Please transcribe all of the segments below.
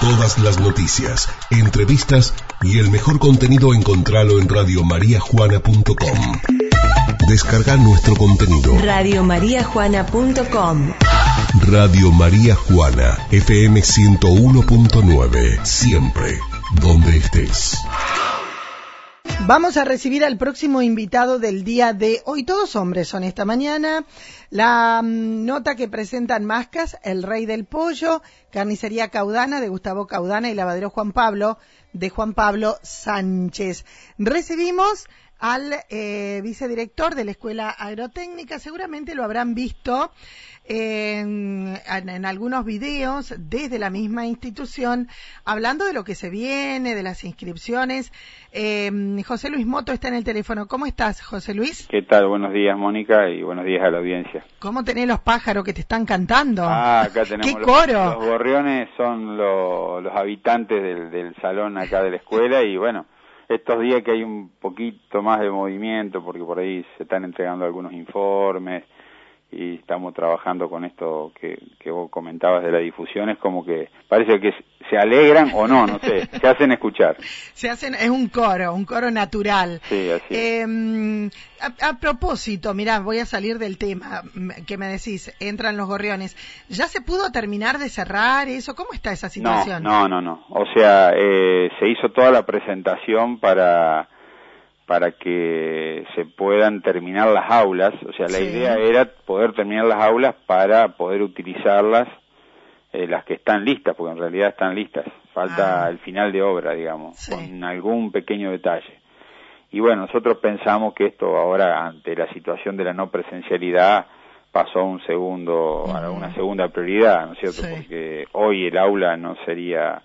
Todas las noticias, entrevistas y el mejor contenido encontralo en radiomariajuana.com. Descarga nuestro contenido. Radiomariajuana.com Radio María Juana, FM 101.9. Siempre, donde estés. Vamos a recibir al próximo invitado del día de hoy. Todos hombres son esta mañana. La mm, nota que presentan Mascas, El Rey del Pollo, Carnicería Caudana de Gustavo Caudana y Lavadero Juan Pablo de Juan Pablo Sánchez. Recibimos al eh, vicedirector de la Escuela Agrotécnica. Seguramente lo habrán visto en, en, algunos videos desde la misma institución hablando de lo que se viene, de las inscripciones. Eh, José Luis Moto está en el teléfono. ¿Cómo estás, José Luis? ¿Qué tal? Buenos días, Mónica, y buenos días a la audiencia. ¿Cómo tenés los pájaros que te están cantando? Ah, acá tenemos ¡Qué los, coro! los gorriones son lo- los habitantes del, del salón acá de la escuela y bueno, estos días que hay un poquito más de movimiento porque por ahí se están entregando algunos informes y estamos trabajando con esto que, que vos comentabas de la difusión, es como que parece que se alegran o no, no sé, se hacen escuchar. Se hacen, es un coro, un coro natural. Sí, así. Eh, a, a propósito, mirá, voy a salir del tema que me decís, entran los gorriones. ¿Ya se pudo terminar de cerrar eso? ¿Cómo está esa No, situación? no, no, no. O sea, eh, se hizo toda la presentación para para que se puedan terminar las aulas. O sea, la Sí. idea era poder terminar las aulas para poder utilizarlas eh, las que están listas, porque en realidad están listas. Falta Ah. el final de obra, digamos, Sí. con algún pequeño detalle. Y bueno, nosotros pensamos que esto ahora, ante la situación de la no presencialidad, pasó a un segundo, a una segunda prioridad, ¿no es cierto? Sí. Porque hoy el aula no sería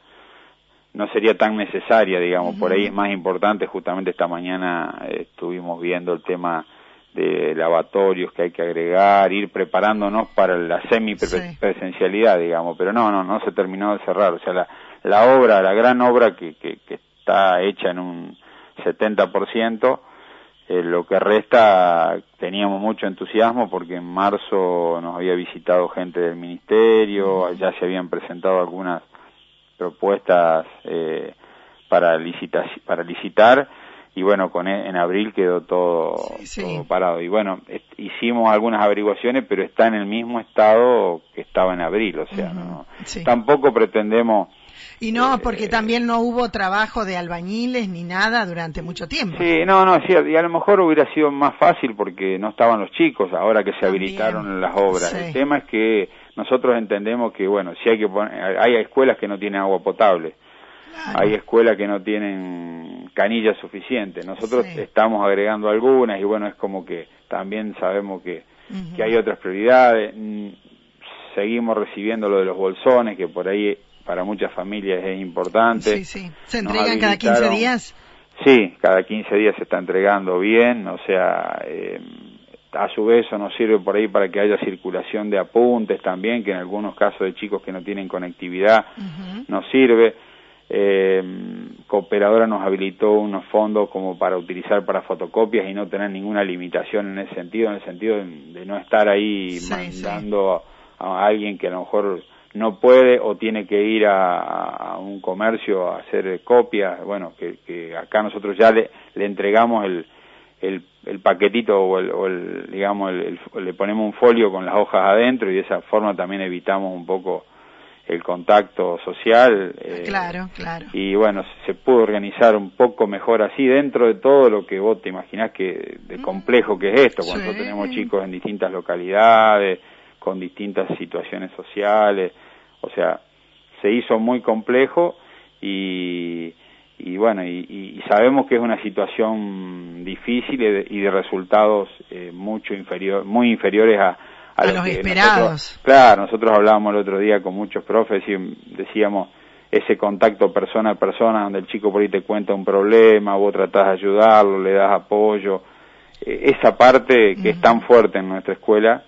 no sería tan necesaria, digamos, por ahí es más importante, justamente esta mañana eh, estuvimos viendo el tema de lavatorios que hay que agregar, ir preparándonos para la Sí. semi-presencialidad, digamos, pero no, no, no se terminó de cerrar, o sea, la, la obra, la gran obra que, que, que está hecha en un 70%, eh, lo que resta teníamos mucho entusiasmo porque en marzo nos había visitado gente del ministerio, ya se habían presentado algunas propuestas eh, para, licita para licitar y bueno, con e- en abril quedó todo, Sí, sí. todo parado. Y bueno, hicimos algunas averiguaciones, pero está en el mismo estado que estaba en abril, o sea, no, sí. tampoco pretendemos Y no, Eh, porque también no hubo trabajo de albañiles ni nada durante mucho tiempo. Sí, no, no, sí, y a lo mejor hubiera sido más fácil porque no estaban los chicos ahora que se También, habilitaron las obras. sí. El tema es que nosotros entendemos que, bueno, si hay que poner, hay escuelas que no tienen agua potable, Claro. hay escuelas que no tienen canillas suficientes. Nosotros Sí. estamos agregando algunas y bueno, es como que también sabemos que, que hay otras prioridades. Mm, Seguimos recibiendo lo de los bolsones, que por ahí para muchas familias es importante. Sí, sí. ¿Se entregan cada 15 habilitaron- días? Sí, cada 15 días se está entregando bien, o sea, eh, a su vez eso nos sirve por ahí para que haya circulación de apuntes también, que en algunos casos de chicos que no tienen conectividad Ujú. nos sirve. Eh, Cooperadora nos habilitó unos fondos como para utilizar para fotocopias y no tener ninguna limitación en ese sentido, en el sentido de, de no estar ahí Sí, mandando a, a alguien que a lo mejor no puede o tiene que ir a, a un comercio a hacer copias, bueno, que, que acá nosotros ya le, le entregamos el, el, el paquetito o el, o el, digamos, el- le ponemos un folio con las hojas adentro y de esa forma también evitamos un poco el contacto social. eh, Claro, claro. y bueno, se pudo organizar un poco mejor así dentro de todo lo que vos te imaginás que de complejo que es esto, cuando Sí. tenemos chicos en distintas localidades, con distintas situaciones sociales, o sea, se hizo muy complejo y, y bueno, y, y sabemos que es una situación difícil y de, y de resultados eh, mucho inferior, muy inferiores a, A lo los que esperados. nosotros- claro, nosotros hablábamos el otro día con muchos profes y decíamos ese contacto persona a persona donde el chico por ahí te cuenta un problema, vos tratás de ayudarlo, le das apoyo, eh, esa parte que es tan fuerte en nuestra escuela,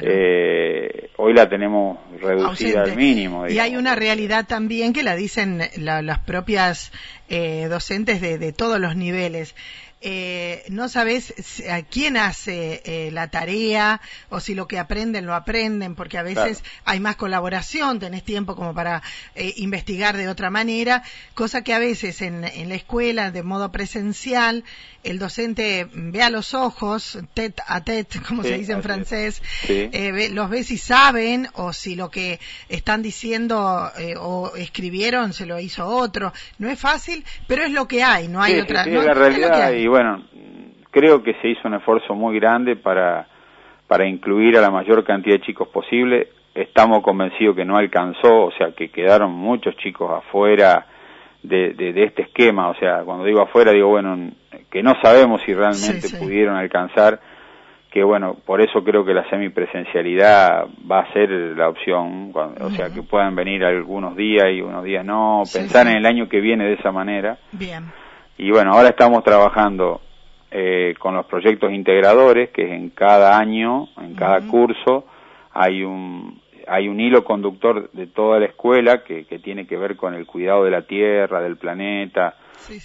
Claro. eh, hoy la tenemos reducida ausente. al mínimo. Y hay una realidad también que la dicen la- las propias eh, docentes de, de todos los niveles. Eh, no sabes a quién hace eh, la tarea o si lo que aprenden lo aprenden, porque a veces hay más colaboración, tenés tiempo como para eh, investigar de otra manera, cosa que a veces en, en, la escuela, de modo presencial, el docente ve a los ojos, tete a tete, como se dice en francés, los ve si saben o si lo que están diciendo o escribieron se lo hizo otro. No es fácil, pero es lo que hay, no hay otra. no, la realidad bueno, creo que se hizo un esfuerzo muy grande para, para incluir a la mayor cantidad de chicos posible. Estamos convencidos que no alcanzó, o sea, que quedaron muchos chicos afuera de, de, este esquema. O sea, cuando digo afuera, digo, bueno, que no sabemos si realmente pudieron alcanzar que bueno, por eso creo que la semipresencialidad va a ser la opción, o sea, que puedan venir algunos días y unos días no, pensar en el año que viene de esa manera. Bien. Y bueno, ahora estamos trabajando eh, con los proyectos integradores, que en cada año, en cada curso, hay un, hay un hilo conductor de toda la escuela que, que tiene que ver con el cuidado de la tierra, del planeta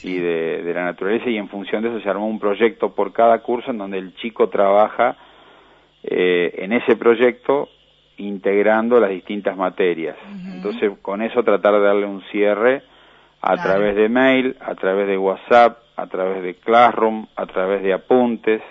y de, de, la naturaleza, y en función de eso se armó un proyecto por cada curso en donde el chico trabaja eh, en ese proyecto integrando las distintas materias. Entonces, con eso tratar de darle un cierre a través de mail, a través de WhatsApp, a través de Classroom, a través de apuntes.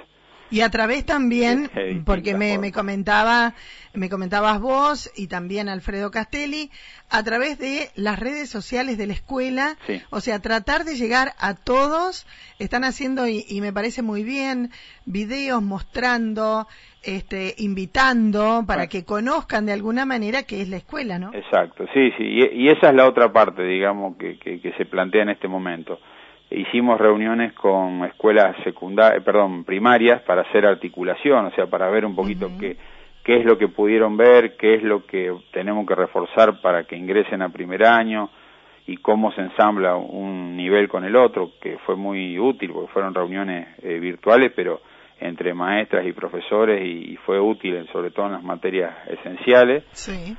Y a través también, porque me, me, comentaba, me comentabas vos y también Alfredo Castelli, a través de las redes sociales de la escuela, o sea, tratar de llegar a todos, están haciendo, y, y me parece muy bien, videos mostrando, este, invitando para que conozcan de alguna manera qué es la escuela, ¿no? Exacto, sí, sí, y, esa es la otra parte, digamos, que, que, se plantea en este momento. Hicimos reuniones con escuelas secundarias, perdón, primarias para hacer articulación, o sea, para ver un poquito qué, qué es lo que pudieron ver, qué es lo que tenemos que reforzar para que ingresen a primer año y cómo se ensambla un nivel con el otro, que fue muy útil porque fueron reuniones eh, virtuales, pero entre maestras y profesores y, fue útil sobre todo en las materias esenciales. Sí.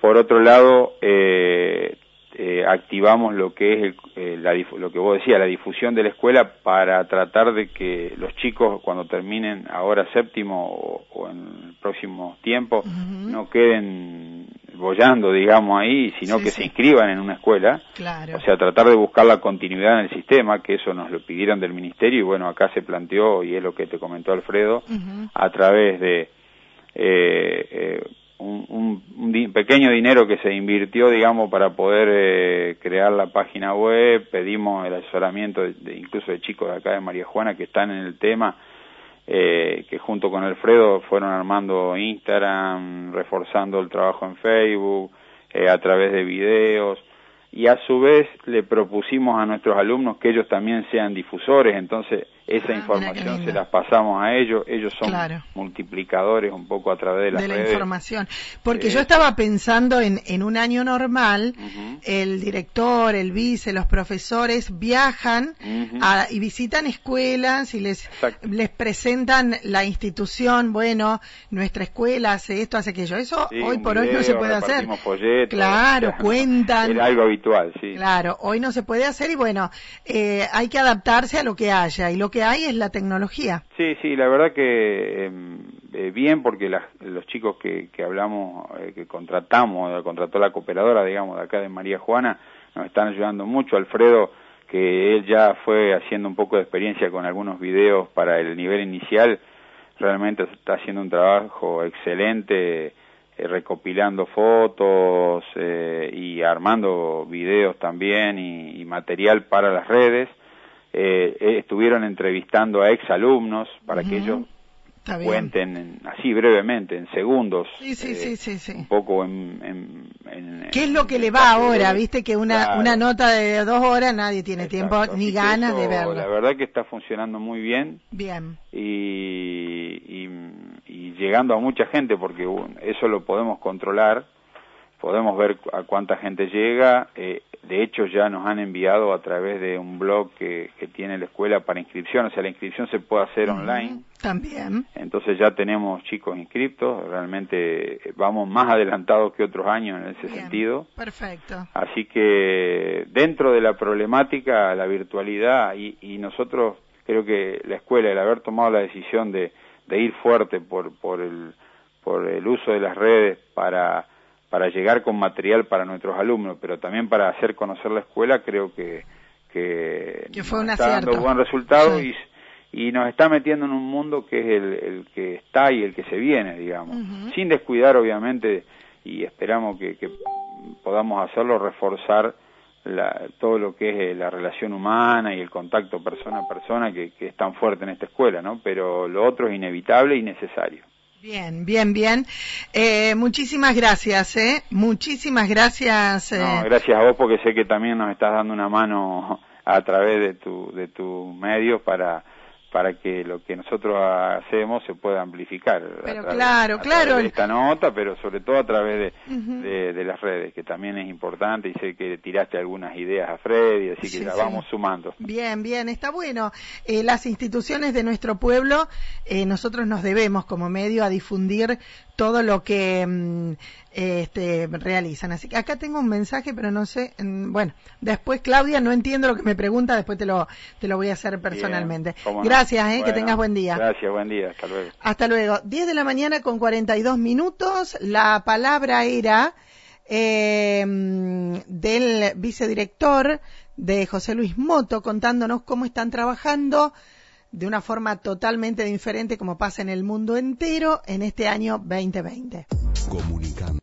Por otro lado, eh, eh, activamos lo que es eh, la, lo que vos decías, la difusión de la escuela para tratar de que los chicos cuando terminen ahora séptimo o, en el próximo tiempo no queden bollando, digamos, ahí, sino que se inscriban en una escuela. Claro. O sea, tratar de buscar la continuidad en el sistema, que eso nos lo pidieron del ministerio y bueno, acá se planteó, y es lo que te comentó Alfredo, a través de eh, un, un, pequeño dinero que se invirtió, digamos, para poder eh, crear la página web, pedimos el asesoramiento de, incluso de chicos de acá de María Juana que están en el tema, eh, que junto con Alfredo fueron armando Instagram, reforzando el trabajo en Facebook, eh, a través de videos, y a su vez le propusimos a nuestros alumnos que ellos también sean difusores, entonces esa ah, información se las pasamos a ellos, ellos son multiplicadores un poco a través de las de la información. Porque yo estaba pensando en, en un año normal, el director, el vice, los profesores viajan y visitan escuelas y les, les presentan la institución, bueno, nuestra escuela hace esto, hace aquello. Eso hoy por hoy no se puede hacer. claro, cuentan. algo habitual, sí. Claro, hoy no se puede hacer y bueno, eh, hay que adaptarse a lo que haya y lo que que hay es la tecnología. Sí, sí, la verdad que em, eh, bien porque los chicos que, que hablamos, eh, que contratamos, contrató la cooperadora, digamos, de acá de María Juana, nos están ayudando mucho. Alfredo, que él ya fue haciendo un poco de experiencia con algunos videos para el nivel inicial, realmente está haciendo un trabajo excelente. Eh, recopilando fotos y armando videos también y, material para las redes eh, estuvieron entrevistando a exalumnos para que ellos cuenten así brevemente, en segundos, sí, sí, eh, sí, sí, un poco en, ¿Qué es lo que le va ahora? Viste que una, una nota de dos horas nadie tiene tiempo ni ganas de verlo. La verdad que está funcionando muy bien. Bien. Y, y, y llegando a mucha gente porque eso lo podemos controlar podemos ver a cuánta gente llega. Eh, de hecho, ya nos han enviado a través de un blog que, que, tiene la escuela para inscripción, o sea, la inscripción se puede hacer online. También. Entonces ya tenemos chicos inscriptos, realmente eh, vamos más adelantados que otros años en ese sentido. Perfecto. Así que dentro de la problemática, la virtualidad y, y nosotros creo que la escuela, el haber tomado la decisión de, de ir fuerte por, por, el, por el uso de las redes para, para llegar con material para nuestros alumnos, pero también para hacer conocer la escuela, creo que, que, fue está dando buen resultado y, y nos está metiendo en un mundo que es el, el que está y el que se viene, digamos, sin descuidar obviamente y esperamos que, que podamos hacerlo, reforzar la, todo lo que es eh, la relación humana y el contacto persona a persona que, que, es tan fuerte en esta escuela, ¿no? Pero lo otro es inevitable y necesario. Bien, bien, bien. Eh, muchísimas gracias, ¿eh? Muchísimas gracias. Eh. No, gracias a vos porque sé que también nos estás dando una mano a través de tu, de tu medio para para que lo que nosotros hacemos se pueda amplificar. Pero claro, claro. de esta nota, pero sobre todo a través de, de, las redes, que también es importante y sé que tiraste algunas ideas a Freddy, así que la vamos sumando. Bien, bien, está bueno. Eh, las instituciones de nuestro pueblo, eh, nosotros nos debemos como medio a difundir todo lo que mm, este, realizan. Así que acá tengo un mensaje, pero no sé. Bueno, después Claudia, no entiendo lo que me pregunta, después te lo, te lo voy a hacer personalmente. Gracias, eh, que tengas buen día. Gracias, buen día, hasta luego. Hasta luego. 10 de la mañana con 42 minutos. La palabra era eh, del vicedirector de José Luis Moto contándonos cómo están trabajando de una forma totalmente diferente como pasa en el mundo entero en este año 2020. Comunicando.